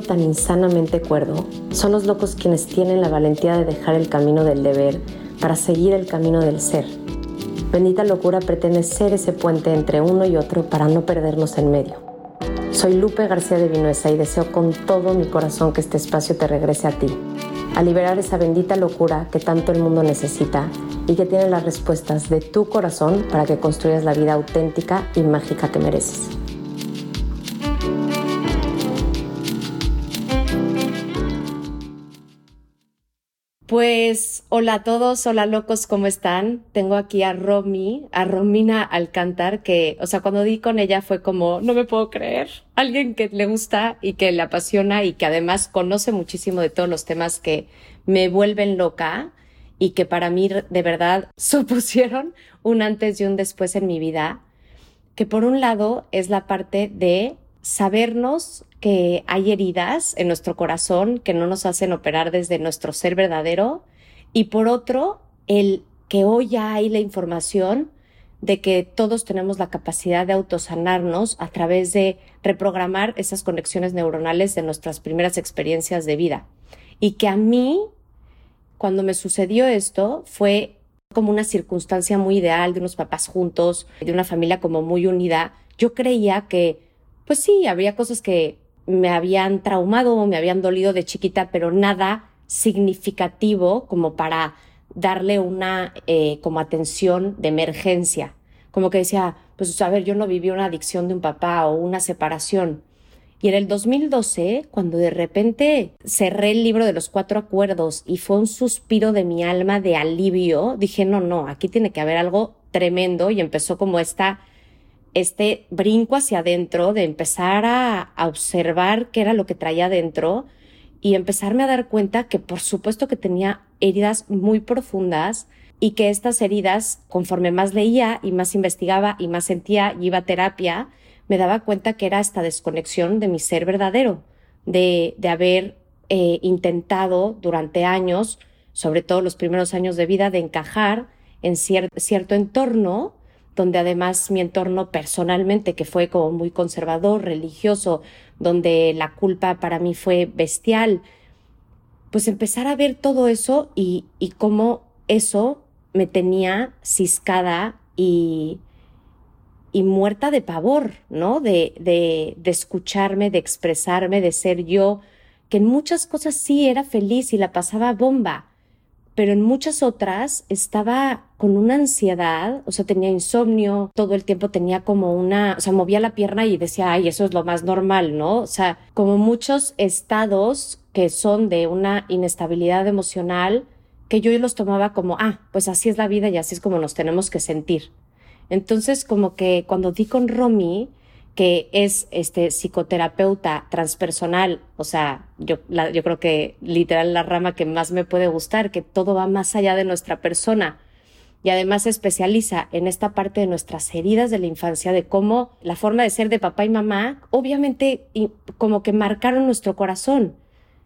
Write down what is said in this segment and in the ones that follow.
tan insanamente cuerdo, son los locos quienes tienen la valentía de dejar el camino del deber para seguir el camino del ser. Bendita locura pretende ser ese puente entre uno y otro para no perdernos en medio. Soy Lupe García de Vinuesa y deseo con todo mi corazón que este espacio te regrese a ti, a liberar esa bendita locura que tanto el mundo necesita y que tiene las respuestas de tu corazón para que construyas la vida auténtica y mágica que mereces. Pues hola a todos, hola locos, ¿cómo están? Tengo aquí a Romy, a Romina Alcántar, que, o sea, cuando di con ella fue como, no me puedo creer, alguien que le gusta y que le apasiona y que además conoce muchísimo de todos los temas que me vuelven loca y que para mí de verdad supusieron un antes y un después en mi vida, que por un lado es la parte de sabernos que hay heridas en nuestro corazón que no nos hacen operar desde nuestro ser verdadero y por otro, el que hoy ya hay la información de que todos tenemos la capacidad de autosanarnos a través de reprogramar esas conexiones neuronales de nuestras primeras experiencias de vida. Y que a mí, cuando me sucedió esto, fue como una circunstancia muy ideal de unos papás juntos, de una familia como muy unida. Yo creía que, pues sí, había cosas que me habían traumado me habían dolido de chiquita, pero nada significativo como para darle una eh, como atención de emergencia. Como que decía, pues a ver, yo no viví una adicción de un papá o una separación. Y en el 2012, cuando de repente cerré el libro de los cuatro acuerdos y fue un suspiro de mi alma de alivio, dije, no, no, aquí tiene que haber algo tremendo y empezó como esta este brinco hacia adentro, de empezar a, observar qué era lo que traía adentro y empezarme a dar cuenta que por supuesto que tenía heridas muy profundas y que estas heridas, conforme más leía y más investigaba y más sentía y iba a terapia, me daba cuenta que era esta desconexión de mi ser verdadero, de, de haber eh, intentado durante años, sobre todo los primeros años de vida, de encajar en cierto entorno donde además mi entorno personalmente, que fue como muy conservador, religioso, donde la culpa para mí fue bestial, pues empezar a ver todo eso y, y cómo eso me tenía ciscada y, y muerta de pavor, ¿no? De, de, de escucharme, de expresarme, de ser yo, que en muchas cosas sí era feliz y la pasaba bomba, pero en muchas otras estaba con una ansiedad, o sea, tenía insomnio, todo el tiempo tenía como una, o sea, movía la pierna y decía, ay, eso es lo más normal, ¿no? O sea, como muchos estados que son de una inestabilidad emocional, que yo los tomaba como, ah, pues así es la vida y así es como nos tenemos que sentir. Entonces, como que cuando di con Romy, que es este psicoterapeuta transpersonal, o sea, yo, yo creo que literal la rama que más me puede gustar, que todo va más allá de nuestra persona. Y además se especializa en esta parte de nuestras heridas de la infancia, de cómo la forma de ser de papá y mamá, obviamente como que marcaron nuestro corazón,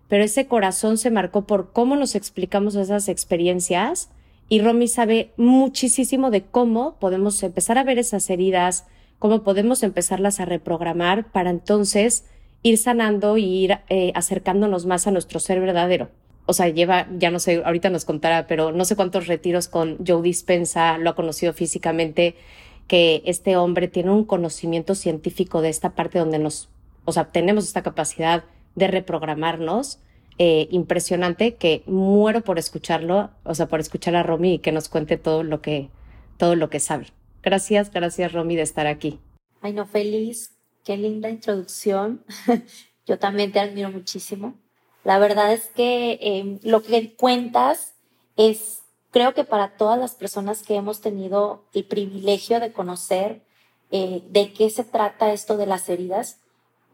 pero ese corazón se marcó por cómo nos explicamos esas experiencias y Romy sabe muchísimo de cómo podemos empezar a ver esas heridas, cómo podemos empezarlas a reprogramar para entonces ir sanando y ir eh, acercándonos más a nuestro ser verdadero. O sea, lleva, ya no sé, ahorita nos contará, pero no sé cuántos retiros con Joe Dispensa, lo ha conocido físicamente, que este hombre tiene un conocimiento científico de esta parte donde nos, o sea, tenemos esta capacidad de reprogramarnos. Eh, impresionante que muero por escucharlo, o sea, por escuchar a Romy y que nos cuente todo lo que, todo lo que sabe. Gracias, gracias Romy de estar aquí. Ay, no, feliz. Qué linda introducción. Yo también te admiro muchísimo. La verdad es que em, lo que cuentas es, creo que para todas las personas que hemos tenido el privilegio de conocer eh, de qué se trata esto de las heridas,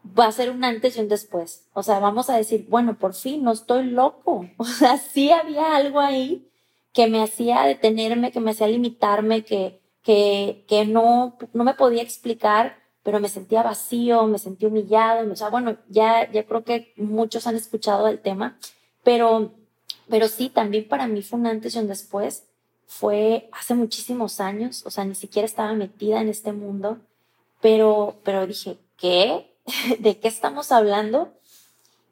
va a ser un antes y un después. O sea, vamos a decir, bueno, por fin no estoy loco. O sea, sí había algo ahí que me hacía detenerme, que me hacía limitarme, que, que, que no, no me podía explicar, pero me sentía vacío, me sentía humillado, o sea, bueno, ya, ya creo que muchos han escuchado el tema, pero, pero sí, también para mí fue un antes y un después, fue hace muchísimos años, o sea, ni siquiera estaba metida en este mundo, pero, pero dije, ¿qué? ¿De qué estamos hablando?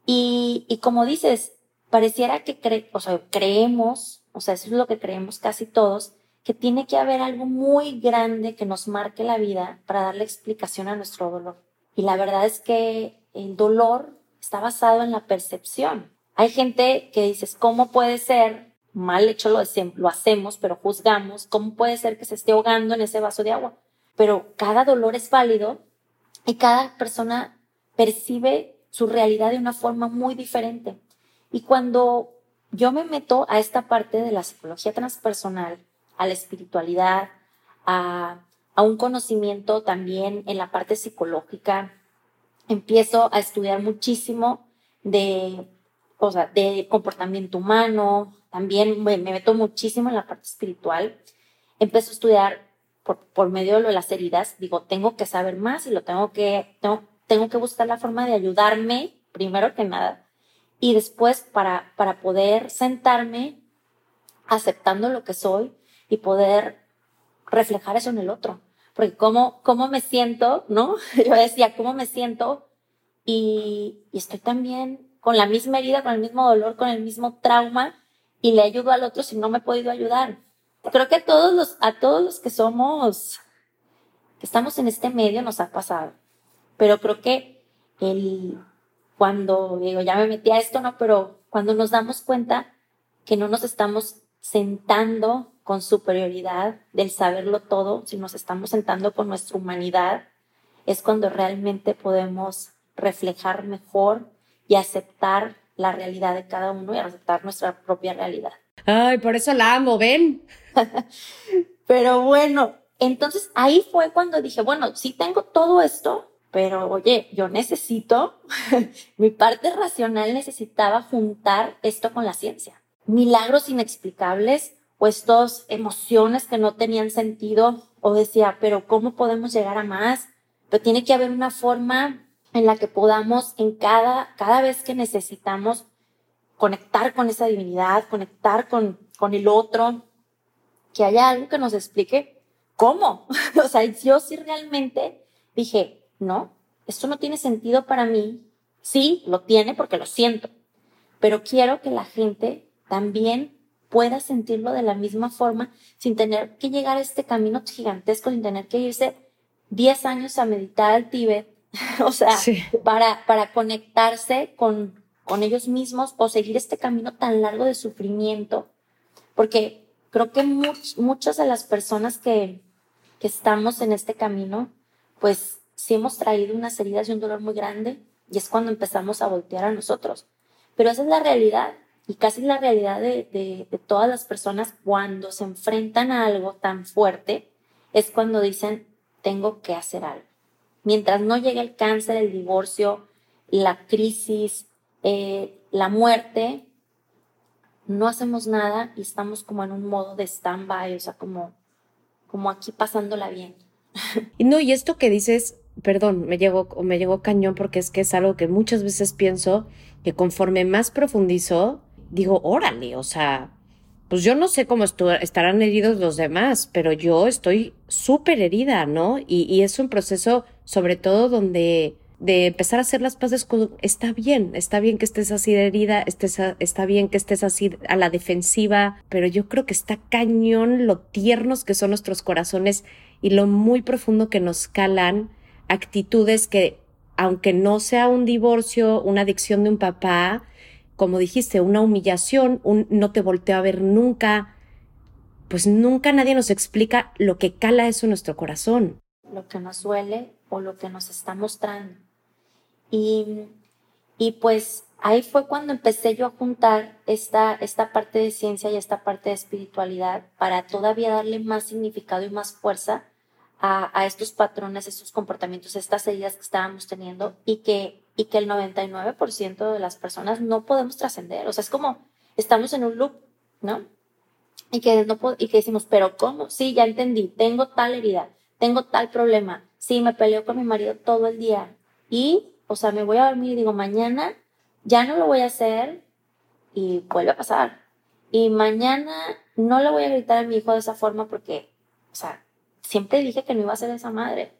Y, y como dices, pareciera que cre o sea, creemos, o sea, eso es lo que creemos casi todos, que tiene que haber algo muy grande que nos marque la vida para darle explicación a nuestro dolor. Y la verdad es que el dolor está basado en la percepción. Hay gente que dices, ¿cómo puede ser? Mal hecho lo, lo hacemos, pero juzgamos. ¿Cómo puede ser que se esté ahogando en ese vaso de agua? Pero cada dolor es válido y cada persona percibe su realidad de una forma muy diferente. Y cuando yo me meto a esta parte de la psicología transpersonal, a la espiritualidad, a, a un conocimiento también en la parte psicológica, empiezo a estudiar muchísimo de, o sea, de comportamiento humano, también me, meto muchísimo en la parte espiritual. Empiezo a estudiar por, por medio de las heridas, digo, tengo que saber más y lo tengo que, tengo, tengo que buscar la forma de ayudarme, primero que nada, y después para, para poder sentarme aceptando lo que soy y poder reflejar eso en el otro porque cómo, cómo me siento, ¿no? Yo decía, ¿cómo me siento? Y, estoy también con la misma herida, con el mismo dolor, con el mismo trauma y le ayudo al otro si no me he podido ayudar. Creo que a todos los, a todos los que somos, que estamos en este medio nos ha pasado. Pero creo que el, cuando digo, ya me metí a esto, no, pero cuando nos damos cuenta que no nos estamos sentando con superioridad del saberlo todo, si nos estamos sentando con nuestra humanidad, es cuando realmente podemos reflejar mejor y aceptar la realidad de cada uno y aceptar nuestra propia realidad. Ay, por eso la amo, ven. pero bueno, entonces ahí fue cuando dije, bueno, sí tengo todo esto, pero oye, yo necesito, mi parte racional necesitaba juntar esto con la ciencia. Milagros inexplicables o estas emociones que no tenían sentido o decía, pero ¿cómo podemos llegar a más? Pero tiene que haber una forma en la que podamos en cada, cada vez que necesitamos conectar con esa divinidad, conectar con, con el otro, que haya algo que nos explique cómo. o sea, yo sí realmente dije, no, esto no tiene sentido para mí. Sí, lo tiene porque lo siento, pero quiero que la gente también pueda sentirlo de la misma forma sin tener que llegar a este camino gigantesco, sin tener que irse 10 años a meditar al Tíbet, o sea, para, para conectarse con, con ellos mismos o seguir este camino tan largo de sufrimiento. Porque creo que muchas de las personas que, que estamos en este camino, pues sí hemos traído unas heridas y un dolor muy grande y es cuando empezamos a voltear a nosotros. Pero esa es la realidad y casi la realidad de, todas las personas cuando se enfrentan a algo tan fuerte es cuando dicen, tengo que hacer algo. Mientras no llegue el cáncer, el divorcio, la crisis, eh, la muerte, no hacemos nada y estamos como en un modo de stand-by, o sea, como, como aquí pasándola bien. No, y esto que dices, perdón, me llegó, me llegó cañón porque es que es algo que muchas veces pienso que conforme más profundizo, digo, órale, o sea, pues yo no sé cómo estarán heridos los demás, pero yo estoy súper herida, ¿no? Y, es un proceso, sobre todo, donde de empezar a hacer las paces está bien, está bien que estés así de herida, estés está bien que estés así a la defensiva, pero yo creo que está cañón lo tiernos que son nuestros corazones y lo muy profundo que nos calan actitudes que, aunque no sea un divorcio, una adicción de un papá, como dijiste, una humillación, un no te volteo a ver nunca, pues nunca nadie nos explica lo que cala eso en nuestro corazón. Lo que nos duele o lo que nos está mostrando. Y, y pues ahí fue cuando empecé yo a juntar esta, esta parte de ciencia y esta parte de espiritualidad para todavía darle más significado y más fuerza a, a estos patrones, estos comportamientos, estas heridas que estábamos teniendo y que y que el 99% de las personas no podemos trascender. O sea, es como estamos en un loop, ¿no? Y que, no y que decimos, pero ¿cómo? Sí, ya entendí, tengo tal herida, tengo tal problema, sí, me peleo con mi marido todo el día y, o sea, me voy a dormir y digo, mañana ya no lo voy a hacer y vuelve a pasar. Y mañana no le voy a gritar a mi hijo de esa forma porque, o sea, siempre dije que no iba a ser esa madre.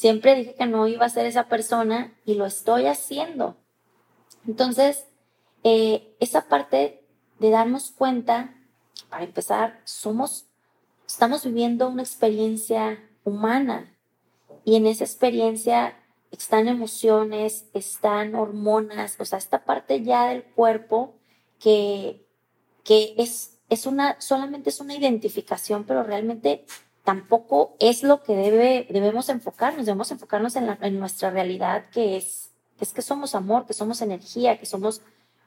Siempre dije que no iba a ser esa persona y lo estoy haciendo. Entonces, eh, esa parte de darnos cuenta, para empezar, somos, estamos viviendo una experiencia humana y en esa experiencia están emociones, están hormonas, o sea, esta parte ya del cuerpo que, que es, es una, solamente es una identificación, pero realmente tampoco es lo que debe, debemos enfocarnos, debemos enfocarnos en, en nuestra realidad que es, es que somos amor, que somos energía, que somos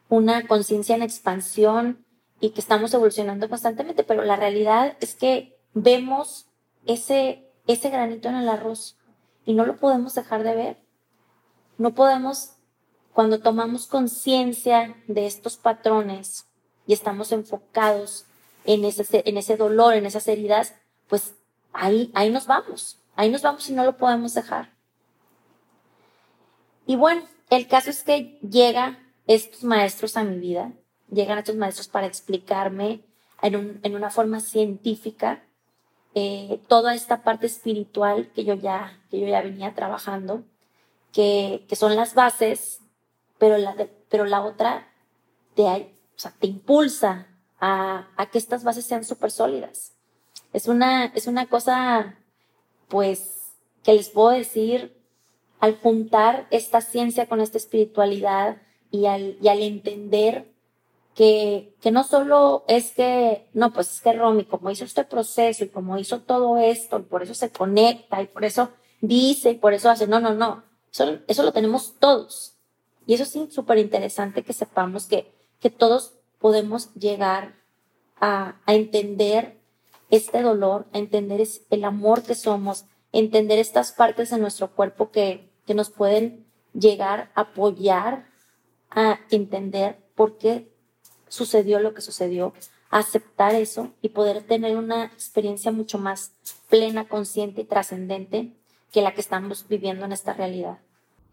una conciencia en expansión y que estamos evolucionando constantemente, pero la realidad es que vemos ese, ese granito en el arroz y no lo podemos dejar de ver. No podemos, cuando tomamos conciencia de estos patrones y estamos enfocados en ese, en ese dolor, en esas heridas, pues ahí, ahí nos vamos, ahí nos vamos y no lo podemos dejar. Y bueno, el caso es que llega estos maestros a mi vida, llegan estos maestros para explicarme en, en una forma científica eh, toda esta parte espiritual que yo ya, que yo ya venía trabajando, que, que son las bases, pero la, pero la otra te, o sea, te impulsa a, a, que estas bases sean súper sólidas. Es una, es una cosa, pues, que les puedo decir, al juntar esta ciencia con esta espiritualidad y al, y al entender que, que no solo es que, no, pues es que Romy, como hizo este proceso y como hizo todo esto, y por eso se conecta y por eso dice y por eso hace, no, no, no, eso, eso lo tenemos todos. Y eso sí, súper interesante que sepamos que, que todos podemos llegar a, a entender este dolor, entender el amor que somos, entender estas partes de nuestro cuerpo que, que nos pueden llegar a apoyar a entender por qué sucedió lo que sucedió, aceptar eso y poder tener una experiencia mucho más plena, consciente y trascendente que la que estamos viviendo en esta realidad.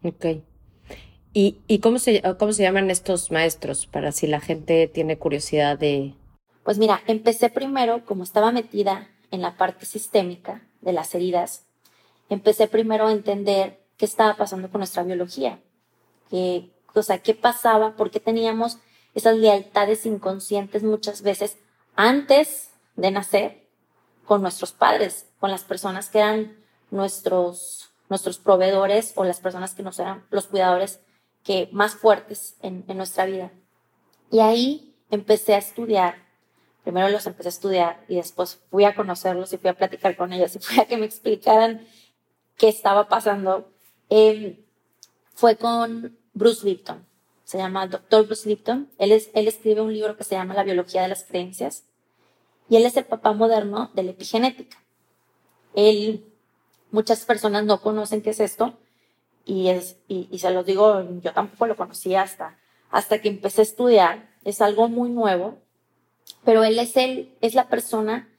Ok. ¿Y, y cómo, se, cómo se llaman estos maestros para si la gente tiene curiosidad de... Pues mira, empecé primero, como estaba metida en la parte sistémica de las heridas, empecé primero a entender qué estaba pasando con nuestra biología, que, o sea, qué pasaba, por qué teníamos esas lealtades inconscientes muchas veces antes de nacer con nuestros padres, con las personas que eran nuestros, nuestros proveedores o las personas que nos eran los cuidadores que más fuertes en, en nuestra vida. Y ahí empecé a estudiar, primero los empecé a estudiar y después fui a conocerlos y fui a platicar con ellos y fui a que me explicaran qué estaba pasando. Eh, fue con Bruce Lipton se llama Dr. Bruce Lipton. Él, es, él escribe un libro que se llama La biología de las creencias y él es el papá moderno de la epigenética. Él, muchas personas no conocen qué es esto y, es, y, se los digo, yo tampoco lo conocía hasta, hasta que empecé a estudiar. Es algo muy nuevo, pero él es, el, es la persona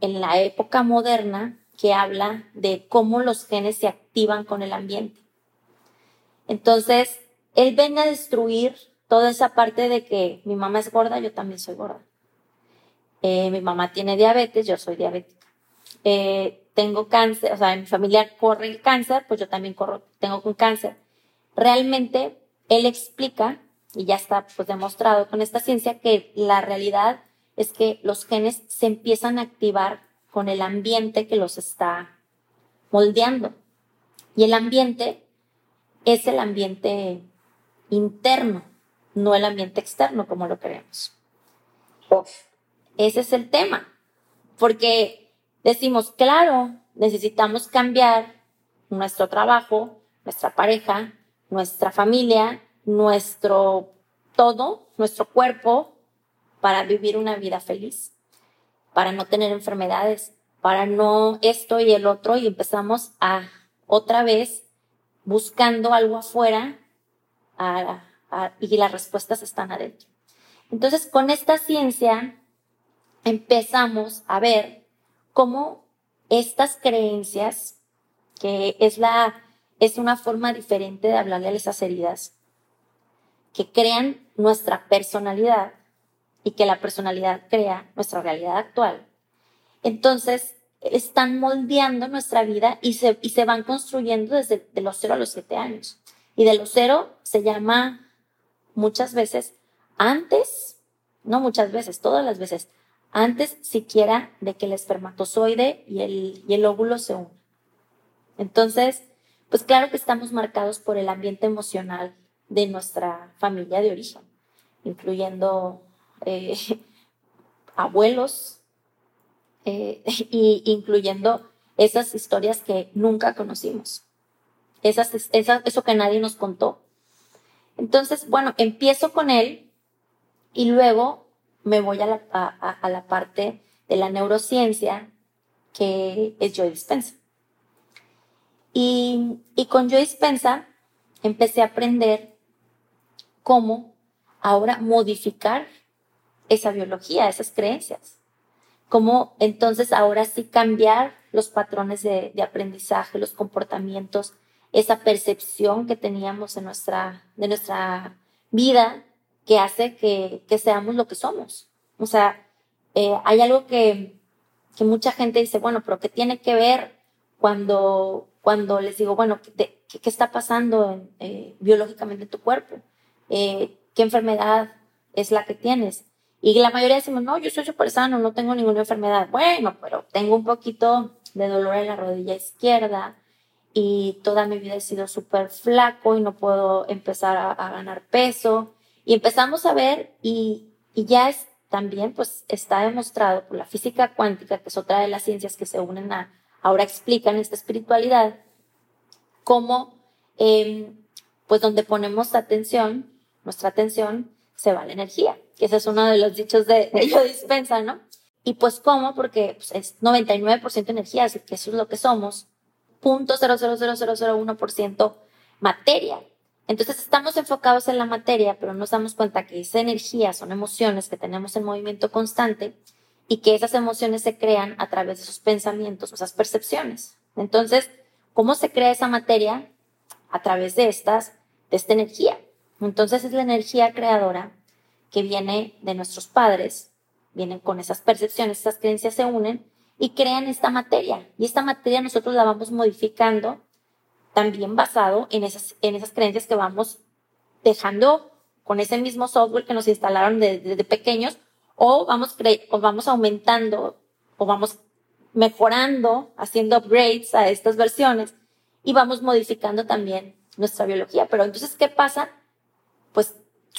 en la época moderna que habla de cómo los genes se activan con el ambiente. Entonces, él viene a destruir toda esa parte de que mi mamá es gorda, yo también soy gorda. Eh, mi mamá tiene diabetes, yo soy diabética. Eh, tengo cáncer, o sea, mi familia corre el cáncer, pues yo también corro, tengo un cáncer. Realmente, él explica, y ya está pues demostrado con esta ciencia, que la realidad es que los genes se empiezan a activar con el ambiente que los está moldeando. Y el ambiente es el ambiente interno, no el ambiente externo como lo queremos. Ese es el tema, porque decimos, claro, necesitamos cambiar nuestro trabajo, nuestra pareja, nuestra familia, nuestro todo, nuestro cuerpo, para vivir una vida feliz, para no tener enfermedades, para no esto y el otro, y empezamos a otra vez buscando algo afuera y las respuestas están adentro. Entonces, con esta ciencia empezamos a ver cómo estas creencias, que es, la, es una forma diferente de hablarle a esas heridas, que crean nuestra personalidad y que la personalidad crea nuestra realidad actual. Entonces, están moldeando nuestra vida y se, y se van construyendo desde de los 0 a los 7 años. Y de los cero se llama muchas veces antes, no muchas veces, todas las veces, antes siquiera de que el espermatozoide y el, y el óvulo se unan. Entonces, pues claro que estamos marcados por el ambiente emocional de nuestra familia de origen, incluyendo eh, abuelos, eh, y incluyendo esas historias que nunca conocimos, esas, eso que nadie nos contó. Entonces, bueno, empiezo con él y luego me voy a la, a, la parte de la neurociencia que es Joy Dispensa. Y, y con Joy Dispensa empecé a aprender cómo ahora modificar esa biología, esas creencias. Cómo entonces ahora sí cambiar los patrones de, de aprendizaje, los comportamientos, esa percepción que teníamos en nuestra, de nuestra vida que hace que, que seamos lo que somos. O sea, eh, hay algo que, que, mucha gente dice, bueno, pero ¿qué tiene que ver cuando, cuando les digo, bueno, ¿qué, qué está pasando eh, biológicamente en tu cuerpo? Eh, ¿Qué enfermedad es la que tienes? Y la mayoría decimos, no, yo soy súper sano, no tengo ninguna enfermedad. Bueno, pero tengo un poquito de dolor en la rodilla izquierda y toda mi vida he sido súper flaco y no puedo empezar a, ganar peso. Y empezamos a ver y, y ya es también, pues está demostrado por la física cuántica, que es otra de las ciencias que se unen a, ahora explican esta espiritualidad, cómo, eh, pues donde ponemos atención, nuestra atención, se va la energía, que ese es uno de los dichos de, de Yo Dispensa, ¿no? Y pues cómo, porque pues, es 99% energía, así que eso es lo que somos, punto .0000001% materia. Entonces estamos enfocados en la materia, pero nos damos cuenta que esa energía son emociones que tenemos en movimiento constante y que esas emociones se crean a través de sus pensamientos, esas percepciones. Entonces, ¿cómo se crea esa materia? A través de estas, de esta energía. Entonces es la energía creadora que viene de nuestros padres, vienen con esas percepciones, esas creencias se unen y crean esta materia. Y esta materia nosotros la vamos modificando también basado en esas, en esas creencias que vamos dejando con ese mismo software que nos instalaron desde, pequeños o vamos, o vamos aumentando o vamos mejorando, haciendo upgrades a estas versiones y vamos modificando también nuestra biología. Pero entonces, ¿qué pasa?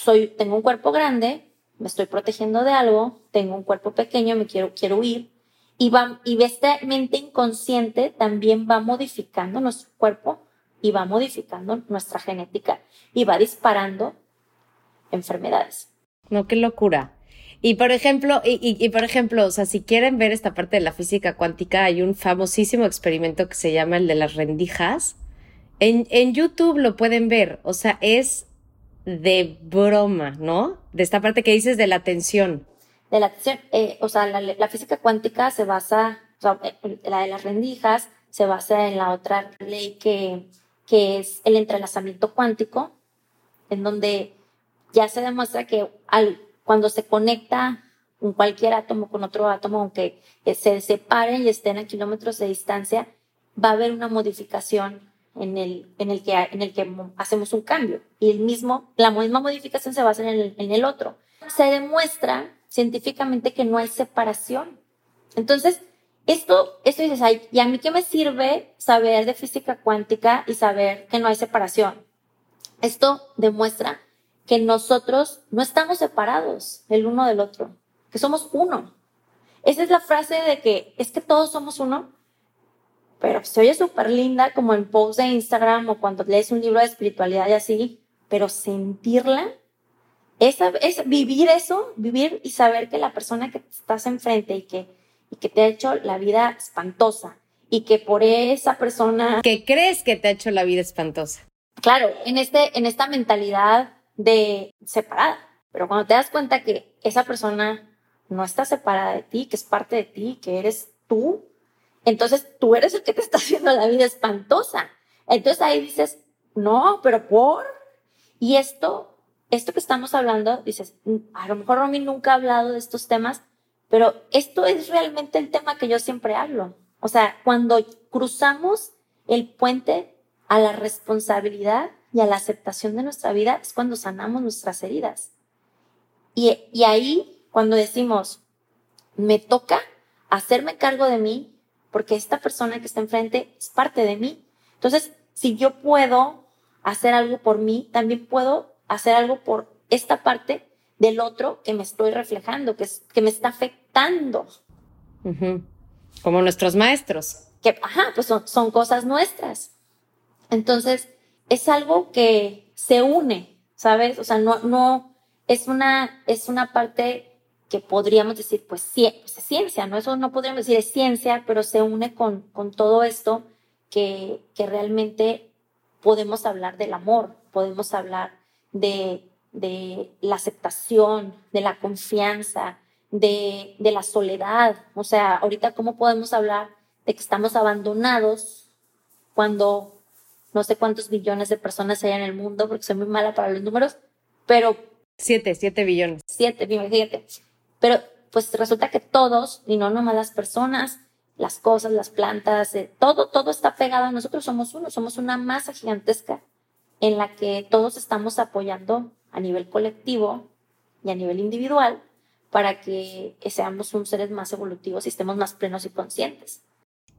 Soy, tengo un cuerpo grande, me estoy protegiendo de algo, tengo un cuerpo pequeño, me quiero, quiero huir. Y, va, y esta mente inconsciente también va modificando nuestro cuerpo y va modificando nuestra genética y va disparando enfermedades. No, qué locura. Y por ejemplo, y, y, por ejemplo, o sea, si quieren ver esta parte de la física cuántica, hay un famosísimo experimento que se llama el de las rendijas. En, en YouTube lo pueden ver. O sea, es de broma, ¿no? De esta parte que dices de la atención. De la atención, eh, o sea, la, física cuántica se basa, o eh, la de las rendijas se basa en la otra ley que, que es el entrelazamiento cuántico, en donde ya se demuestra que al, cuando se conecta un cualquier átomo con otro átomo, aunque se separen y estén a kilómetros de distancia, va a haber una modificación en el, en el, que, en el que hacemos un cambio. Y el mismo, la misma modificación se basa en el, en el otro. Se demuestra científicamente que no hay separación. Entonces, esto, esto dices, ay, ¿y a mí qué me sirve saber de física cuántica y saber que no hay separación? Esto demuestra que nosotros no estamos separados el uno del otro, que somos uno. Esa es la frase de que es que todos somos uno pero se oye súper linda como en post de Instagram o cuando lees un libro de espiritualidad y así, pero sentirla, esa, es vivir eso, vivir y saber que la persona que estás enfrente y que, y que te ha hecho la vida espantosa y que por esa persona... Que crees que te ha hecho la vida espantosa. Claro, en, este, en esta mentalidad de separada, pero cuando te das cuenta que esa persona no está separada de ti, que es parte de ti, que eres tú, entonces tú eres el que te está haciendo la vida espantosa. Entonces ahí dices, no, pero por. Y esto, esto que estamos hablando, dices, a lo mejor Romy nunca ha hablado de estos temas, pero esto es realmente el tema que yo siempre hablo. O sea, cuando cruzamos el puente a la responsabilidad y a la aceptación de nuestra vida es cuando sanamos nuestras heridas. Y, y ahí, cuando decimos, me toca hacerme cargo de mí, porque esta persona que está enfrente es parte de mí. Entonces, si yo puedo hacer algo por mí, también puedo hacer algo por esta parte del otro que me estoy reflejando, que, que me está afectando. Como nuestros maestros. Que, ajá, pues son, son cosas nuestras. Entonces, es algo que se une, ¿sabes? O sea, no, no, es una, es una parte que podríamos decir, pues, pues, es ciencia, ¿no? Eso no podríamos decir es ciencia, pero se une con, con todo esto que, que realmente podemos hablar del amor, podemos hablar de, de la aceptación, de la confianza, de, de, la soledad. O sea, ahorita, ¿cómo podemos hablar de que estamos abandonados cuando no sé cuántos billones de personas hay en el mundo, porque soy muy mala para los números, pero... Siete, siete billones. Siete, fíjate. Pero pues resulta que todos, y no nomás las personas, las cosas, las plantas, eh, todo, todo está pegado. Nosotros somos uno, somos una masa gigantesca en la que todos estamos apoyando a nivel colectivo y a nivel individual para que seamos un seres más evolutivos y estemos más plenos y conscientes.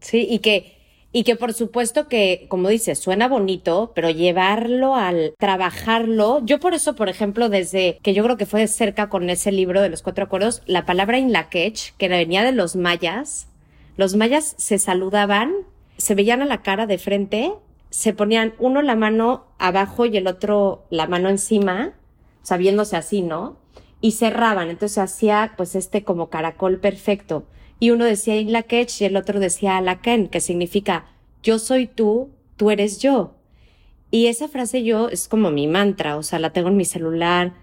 Sí, y que y que por supuesto que, como dices, suena bonito, pero llevarlo al trabajarlo, yo por eso, por ejemplo, desde que yo creo que fue cerca con ese libro de los cuatro acuerdos, la palabra inlaquech, que venía de los mayas, los mayas se saludaban, se veían a la cara de frente, se ponían uno la mano abajo y el otro la mano encima, sabiéndose así, ¿no? Y cerraban, entonces hacía pues este como caracol perfecto y uno decía Inlakech y el otro decía Alaken, que significa yo soy tú, tú eres yo. Y esa frase yo es como mi mantra, o sea, la tengo en mi celular,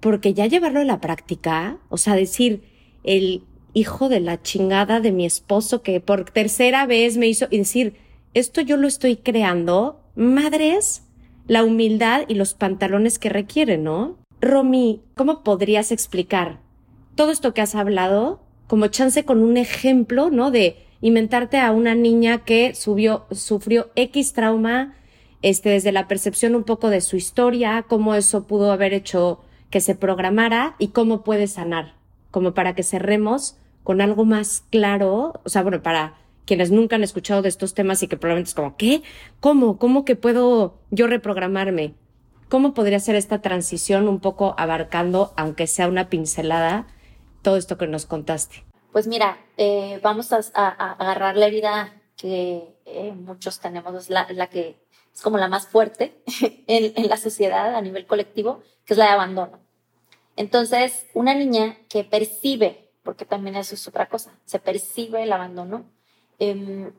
porque ya llevarlo a la práctica, o sea, decir el hijo de la chingada de mi esposo que por tercera vez me hizo, y decir, esto yo lo estoy creando, madres, la humildad y los pantalones que requiere, ¿no? Romy, ¿cómo podrías explicar todo esto que has hablado como chance con un ejemplo, ¿no? De inventarte a una niña que subió, sufrió X trauma, este, desde la percepción un poco de su historia, cómo eso pudo haber hecho que se programara y cómo puede sanar, como para que cerremos con algo más claro, o sea, bueno, para quienes nunca han escuchado de estos temas y que probablemente es como, ¿qué? ¿Cómo? ¿Cómo que puedo yo reprogramarme? ¿Cómo podría ser esta transición un poco abarcando, aunque sea una pincelada, todo esto que nos contaste? Pues mira, eh, vamos a, agarrar la herida que eh, muchos tenemos, es la, que es como la más fuerte en, la sociedad a nivel colectivo, que es la de abandono. Entonces, una niña que percibe, porque también eso es otra cosa, se percibe el abandono, em,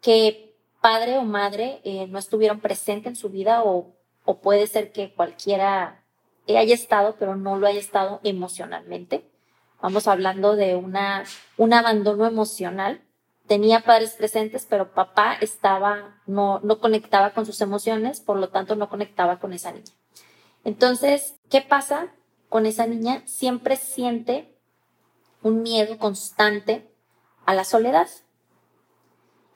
que padre o madre eh, no estuvieron presentes en su vida o, o puede ser que cualquiera haya estado, pero no lo haya estado emocionalmente. Vamos hablando de una, un abandono emocional. Tenía padres presentes, pero papá estaba, no, no conectaba con sus emociones, por lo tanto no conectaba con esa niña. Entonces, ¿qué pasa con esa niña? Siempre siente un miedo constante a la soledad.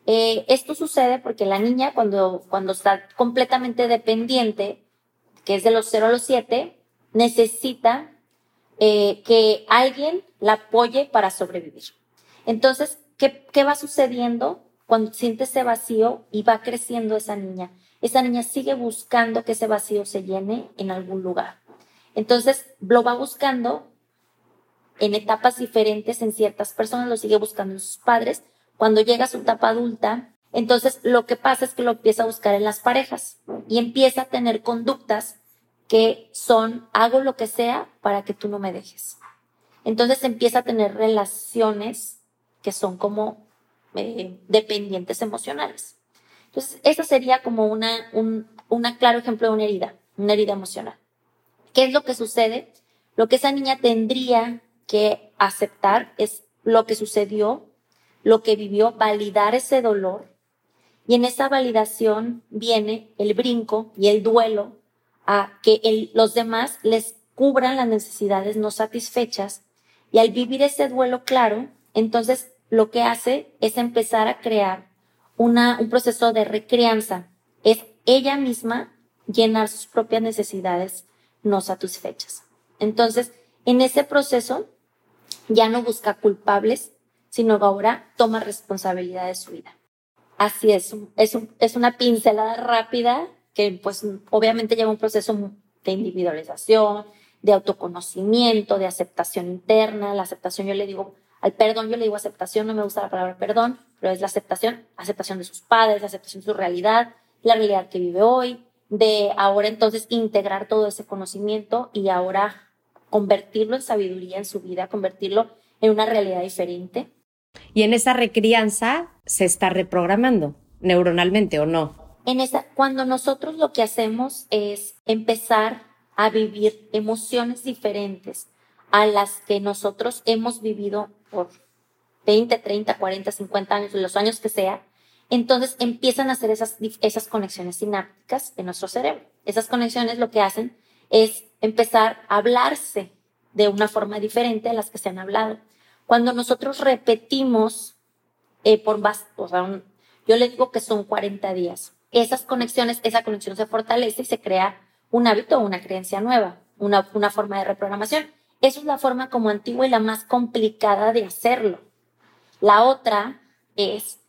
Eh, esto sucede porque la niña cuando, cuando está completamente dependiente, que es de los 0 a los 7, necesita eh, que alguien la apoye para sobrevivir. Entonces, ¿qué, ¿qué va sucediendo cuando siente ese vacío y va creciendo esa niña? Esa niña sigue buscando que ese vacío se llene en algún lugar. Entonces, lo va buscando en etapas diferentes en ciertas personas, lo sigue buscando en sus padres. Cuando llega a su etapa adulta, entonces lo que pasa es que lo empieza a buscar en las parejas y empieza a tener conductas que son hago lo que sea para que tú no me dejes. Entonces empieza a tener relaciones que son como eh, dependientes emocionales. Entonces, esa sería como una, un una claro ejemplo de una herida, una herida emocional. ¿Qué es lo que sucede? Lo que esa niña tendría que aceptar es lo que sucedió, lo que vivió, validar ese dolor. Y en esa validación viene el brinco y el duelo a que los demás les cubran las necesidades no satisfechas y al vivir ese duelo claro, entonces lo que hace es empezar a crear una, un proceso de recrianza. Es ella misma llenar sus propias necesidades no satisfechas. Entonces, en ese proceso ya no busca culpables, sino que ahora toma responsabilidad de su vida. Así es, es, es una pincelada rápida que pues obviamente lleva un proceso de individualización, de autoconocimiento, de aceptación interna. La aceptación, yo le digo, al perdón yo le digo aceptación, no me gusta la palabra perdón, pero es la aceptación, aceptación de sus padres, aceptación de su realidad, la realidad que vive hoy, de ahora entonces integrar todo ese conocimiento y ahora convertirlo en sabiduría en su vida, convertirlo en una realidad diferente. Y en esa recrianza se está reprogramando neuronalmente o no. En esa, cuando nosotros lo que hacemos es empezar a vivir emociones diferentes a las que nosotros hemos vivido por 20, 30, 40, 50 años, los años que sea, entonces empiezan a hacer esas, esas conexiones sinápticas en nuestro cerebro. Esas conexiones lo que hacen es empezar a hablarse de una forma diferente a las que se han hablado. Cuando nosotros repetimos eh, por o sea, yo le digo que son 40 días, esas conexiones, esa conexión se fortalece y se crea un hábito o una creencia nueva, una, una forma de reprogramación. Esa es la forma como antigua y la más complicada de hacerlo. La otra es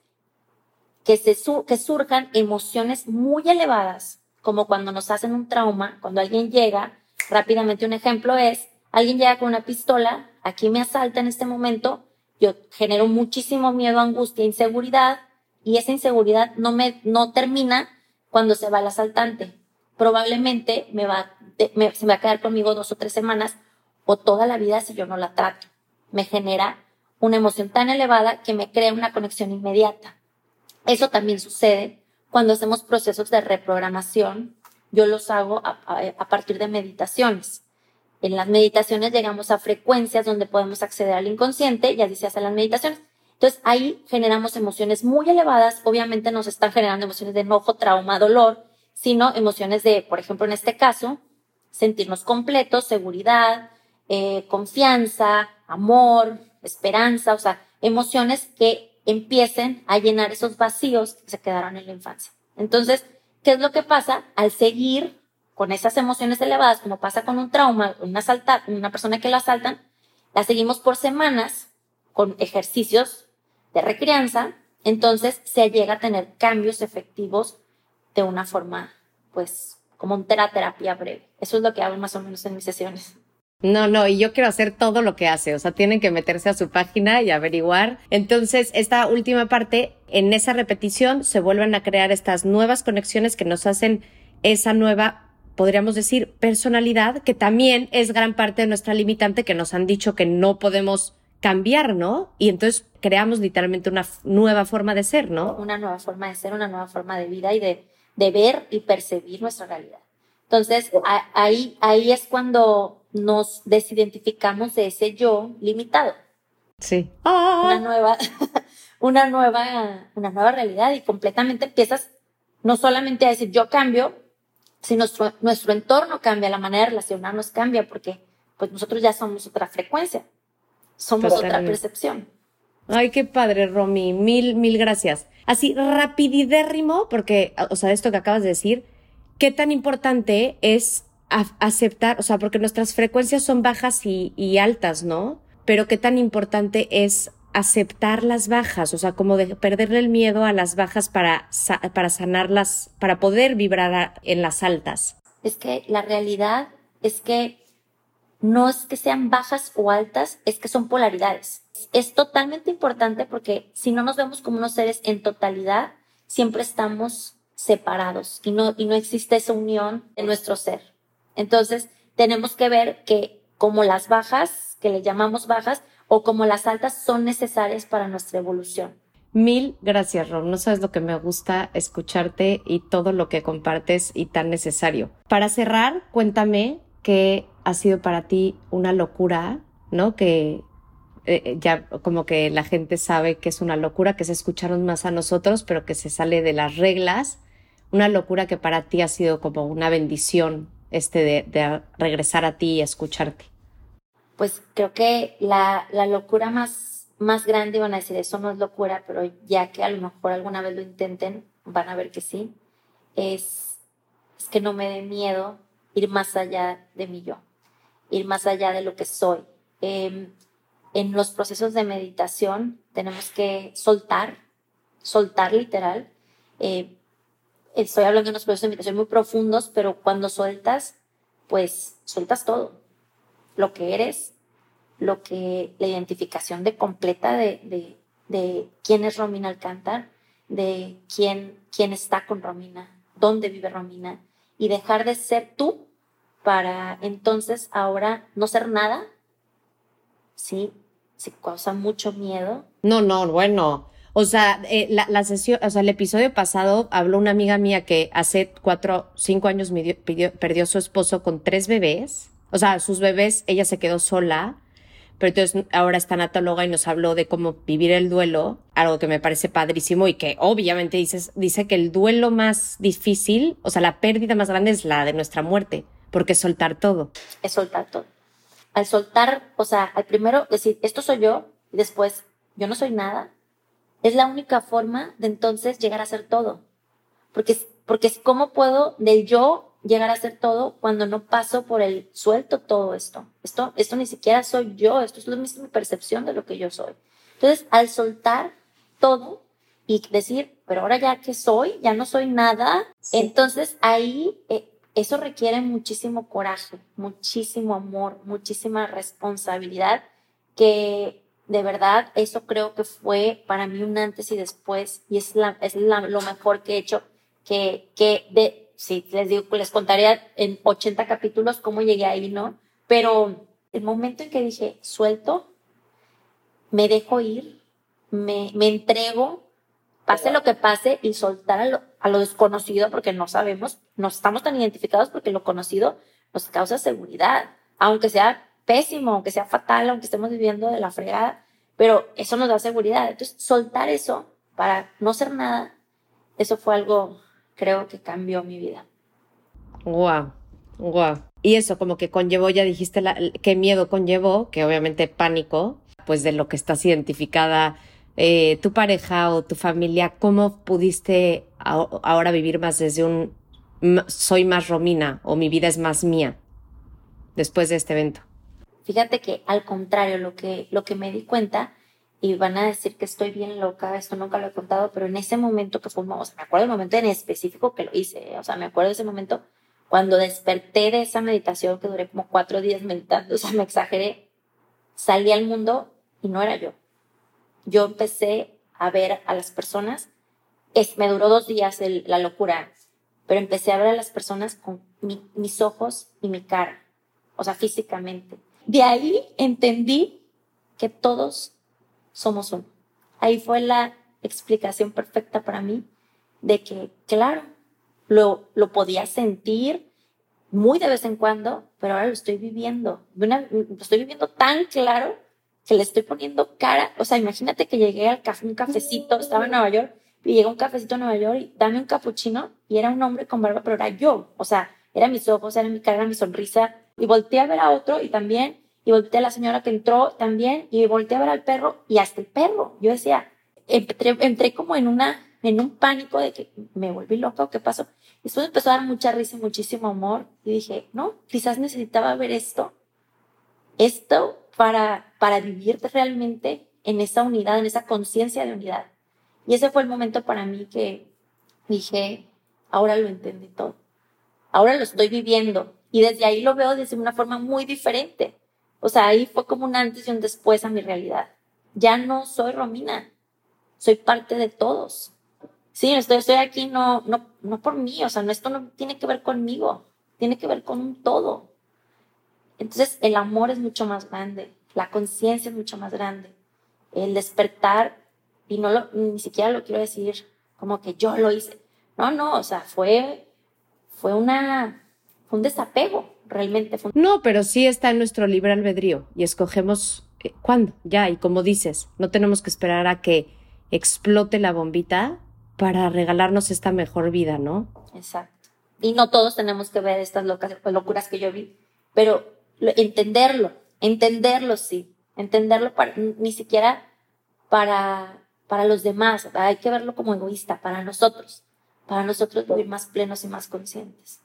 que, se que surjan emociones muy elevadas, como cuando nos hacen un trauma, cuando alguien llega, rápidamente un ejemplo es, alguien llega con una pistola, aquí me asalta en este momento, yo genero muchísimo miedo, angustia, inseguridad, y esa inseguridad no me no termina cuando se va el asaltante. Probablemente me va, se me va a quedar conmigo dos o tres semanas o toda la vida si yo no la trato. Me genera una emoción tan elevada que me crea una conexión inmediata. Eso también sucede cuando hacemos procesos de reprogramación. Yo los hago a, partir de meditaciones. En las meditaciones llegamos a frecuencias donde podemos acceder al inconsciente y así se hacen las meditaciones. Entonces ahí generamos emociones muy elevadas. Obviamente nos están generando emociones de enojo, trauma, dolor, sino emociones de, por ejemplo, en este caso, sentirnos completos, seguridad, eh, confianza, amor, esperanza, o sea, emociones que empiecen a llenar esos vacíos que se quedaron en la infancia. Entonces, ¿qué es lo que pasa? Al seguir con esas emociones elevadas, como pasa con un trauma, una, asalta, una persona que la asaltan, la seguimos por semanas con ejercicios de recrianza, entonces se llega a tener cambios efectivos de una forma, pues, como una terapia breve. Eso es lo que hago más o menos en mis sesiones. No, no, y yo quiero hacer todo lo que hace, o sea, tienen que meterse a su página y averiguar. Entonces, esta última parte, en esa repetición se vuelven a crear estas nuevas conexiones que nos hacen esa nueva, podríamos decir, personalidad, que también es gran parte de nuestra limitante que nos han dicho que no podemos cambiar, ¿no? Y entonces creamos literalmente una nueva forma de ser, ¿no? Una nueva forma de ser, una nueva forma de vida y de, de ver y percibir nuestra realidad. Entonces, ahí, ahí es cuando nos desidentificamos de ese yo limitado. Sí. Una nueva, una nueva, una nueva realidad y completamente empiezas no solamente a decir yo cambio, sino nuestro, nuestro entorno cambia, la manera de relacionarnos cambia, porque pues nosotros ya somos otra frecuencia, somos otra percepción. Ay, qué padre, Romy. Mil, mil gracias. Así, rapididérrimo, porque, o sea, esto que acabas de decir, qué tan importante es aceptar, o sea, porque nuestras frecuencias son bajas y, altas, ¿no? Pero qué tan importante es aceptar las bajas, o sea, como de perderle el miedo a las bajas para, para sanarlas, para poder vibrar en las altas. Es que la realidad es que no es que sean bajas o altas, es que son polaridades. Es totalmente importante porque si no nos vemos como unos seres en totalidad, siempre estamos separados y no, y no existe esa unión de nuestro ser. Entonces, tenemos que ver que como las bajas, que le llamamos bajas, o como las altas son necesarias para nuestra evolución. Mil gracias, Ron. No sabes lo que me gusta escucharte y todo lo que compartes y tan necesario. Para cerrar, cuéntame qué ha sido para ti una locura, ¿no? Que eh, ya como que la gente sabe que es una locura, que se escucharon más a nosotros, pero que se sale de las reglas. Una locura que para ti ha sido como una bendición este de, regresar a ti y escucharte? Pues creo que la, la locura más, más grande, van a decir, eso no es locura, pero ya que a lo mejor alguna vez lo intenten, van a ver que sí, es es que no me dé miedo ir más allá de mi yo, ir más allá de lo que soy. Em, en los procesos de meditación tenemos que soltar, soltar literal. Eh, estoy hablando de unos procesos de meditación muy profundos, pero cuando sueltas, pues sueltas todo. Lo que eres, lo que, la identificación de completa de, de, de quién es Romina Alcántar, de quién, quién está con Romina, dónde vive Romina, y dejar de ser tú para entonces ahora no ser nada, ¿sí? Sí, causa mucho miedo. No, no, bueno. O sea, eh, la, sesión, o sea, el episodio pasado habló una amiga mía que hace cuatro, cinco años perdió a su esposo con tres bebés. O sea, sus bebés, ella se quedó sola pero entonces ahora está natóloga y nos habló de cómo vivir el duelo, algo que me parece padrísimo y que obviamente dice que el duelo más difícil, o sea, la pérdida más grande es la de nuestra muerte, porque es soltar todo. Es soltar todo. Al soltar, o sea, al primero decir, esto soy yo, y después, yo no soy nada, es la única forma de entonces llegar a ser todo. Porque, porque es cómo puedo del yo llegar a ser todo cuando no paso por el suelto todo esto. Esto, esto ni siquiera soy yo, esto es mi percepción de lo que yo soy. Entonces, al soltar todo y decir, pero ahora ya que soy, ya no soy nada, entonces ahí eh, eso requiere muchísimo coraje, muchísimo amor, muchísima responsabilidad, que de verdad eso creo que fue para mí un antes y después y es, la, es la, lo mejor que he hecho, que, que de, sí, les digo, les contaría en 80 capítulos cómo llegué ahí, ¿no? Pero el momento en que dije, suelto, me dejo ir, me, me entrego, pase lo que pase y soltar a lo, a lo desconocido porque no sabemos, no estamos tan identificados porque lo conocido nos causa seguridad, aunque sea pésimo, aunque sea fatal, aunque estemos viviendo de la fregada, pero eso nos da seguridad. Entonces, soltar eso para no ser nada, eso fue algo creo que cambió mi vida. Guau, guau. Y eso como que conllevó, ya dijiste la, qué miedo conllevó, que obviamente pánico, pues de lo que estás identificada eh, tu pareja o tu familia, ¿cómo pudiste ahora vivir más desde un soy más Romina o mi vida es más mía después de este evento? Fíjate que al contrario, lo que, lo que me di cuenta y van a decir que estoy bien loca, esto nunca lo he contado, pero en ese momento que fue, o sea, me acuerdo del momento en específico que lo hice, o sea, me acuerdo ese momento cuando desperté de esa meditación que duré como cuatro días meditando, o sea, me exageré, salí al mundo y no era yo. Yo empecé a ver a las personas, es, me duró dos días la locura, pero empecé a ver a las personas con mis ojos y mi cara, o sea, físicamente. De ahí entendí que todos somos uno. Ahí fue la explicación perfecta para mí de que, claro, lo, lo podía sentir muy de vez en cuando, pero ahora lo estoy viviendo. lo estoy viviendo tan claro que le estoy poniendo cara. O sea, imagínate que llegué al café, un cafecito, estaba en Nueva York, y llegó un cafecito en Nueva York y dame un capuchino y era un hombre con barba, pero era yo. O sea, era mis ojos, era mi cara, era mi sonrisa. Y volteé a ver a otro y también y volteé a la señora que entró también y volteé a ver al perro y hasta el perro. Yo decía, entré, entré como en una, en un pánico de que me volví loca o qué pasó. Después empezó a dar mucha risa y muchísimo amor y dije, no, quizás necesitaba ver esto, esto para, para vivir realmente en esa unidad, en esa conciencia de unidad. Y ese fue el momento para mí que dije, ahora lo entendí todo. Ahora lo estoy viviendo y desde ahí lo veo desde una forma muy diferente. O sea, ahí fue como un antes y un después a mi realidad. Ya no soy Romina, soy parte de todos. Sí, estoy, estoy aquí no, no, no por mí, o sea, no, esto no tiene que ver conmigo, tiene que ver con un todo. Entonces, el amor es mucho más grande, la conciencia es mucho más grande, el despertar, y no lo, ni siquiera lo quiero decir como que yo lo hice. No, no, o sea, fue, fue una, un desapego realmente No, pero sí está en nuestro libre albedrío y escogemos eh, cuándo, ya, y como dices, no tenemos que esperar a que explote la bombita para regalarnos esta mejor vida, ¿no? Exacto. Y no todos tenemos que ver estas locas, locuras que yo vi, pero entenderlo, entenderlo sí, entenderlo para, ni siquiera para, para los demás, hay que verlo como egoísta, para nosotros, para nosotros vivir más plenos y más conscientes.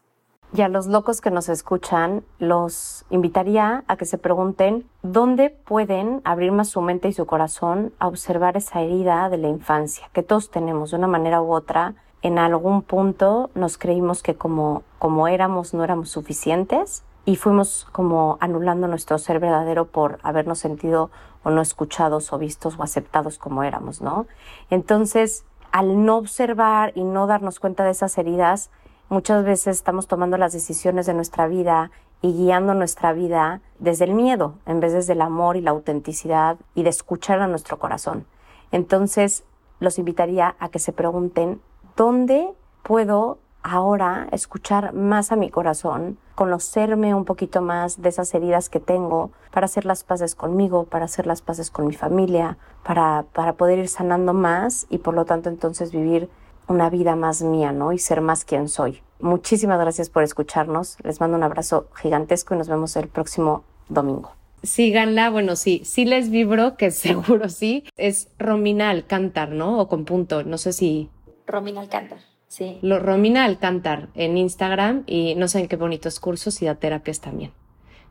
Y a los locos que nos escuchan, los invitaría a que se pregunten dónde pueden abrir más su mente y su corazón a observar esa herida de la infancia, que todos tenemos de una manera u otra. En algún punto nos creímos que como, como éramos no éramos suficientes y fuimos como anulando nuestro ser verdadero por habernos sentido o no escuchados o vistos o aceptados como éramos, ¿no? Entonces, al no observar y no darnos cuenta de esas heridas, muchas veces estamos tomando las decisiones de nuestra vida y guiando nuestra vida desde el miedo en vez desde el amor y la autenticidad y de escuchar a nuestro corazón. Entonces, los invitaría a que se pregunten, ¿dónde puedo ahora escuchar más a mi corazón, conocerme un poquito más de esas heridas que tengo para hacer las paces conmigo, para hacer las paces con mi familia, para, para poder ir sanando más y por lo tanto entonces vivir una vida más mía, ¿no? Y ser más quien soy. Muchísimas gracias por escucharnos. Les mando un abrazo gigantesco y nos vemos el próximo domingo. Síganla, bueno, sí, sí les vibro, que seguro sí. Es Romina Alcántar, ¿no? O con punto, no sé si. Romina Alcántar. Sí. Lo, Romina Alcántar en Instagram y no saben qué bonitos cursos y da terapias también.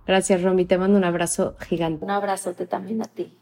Gracias, Romy. Te mando un abrazo gigante. Un abrazote también a ti.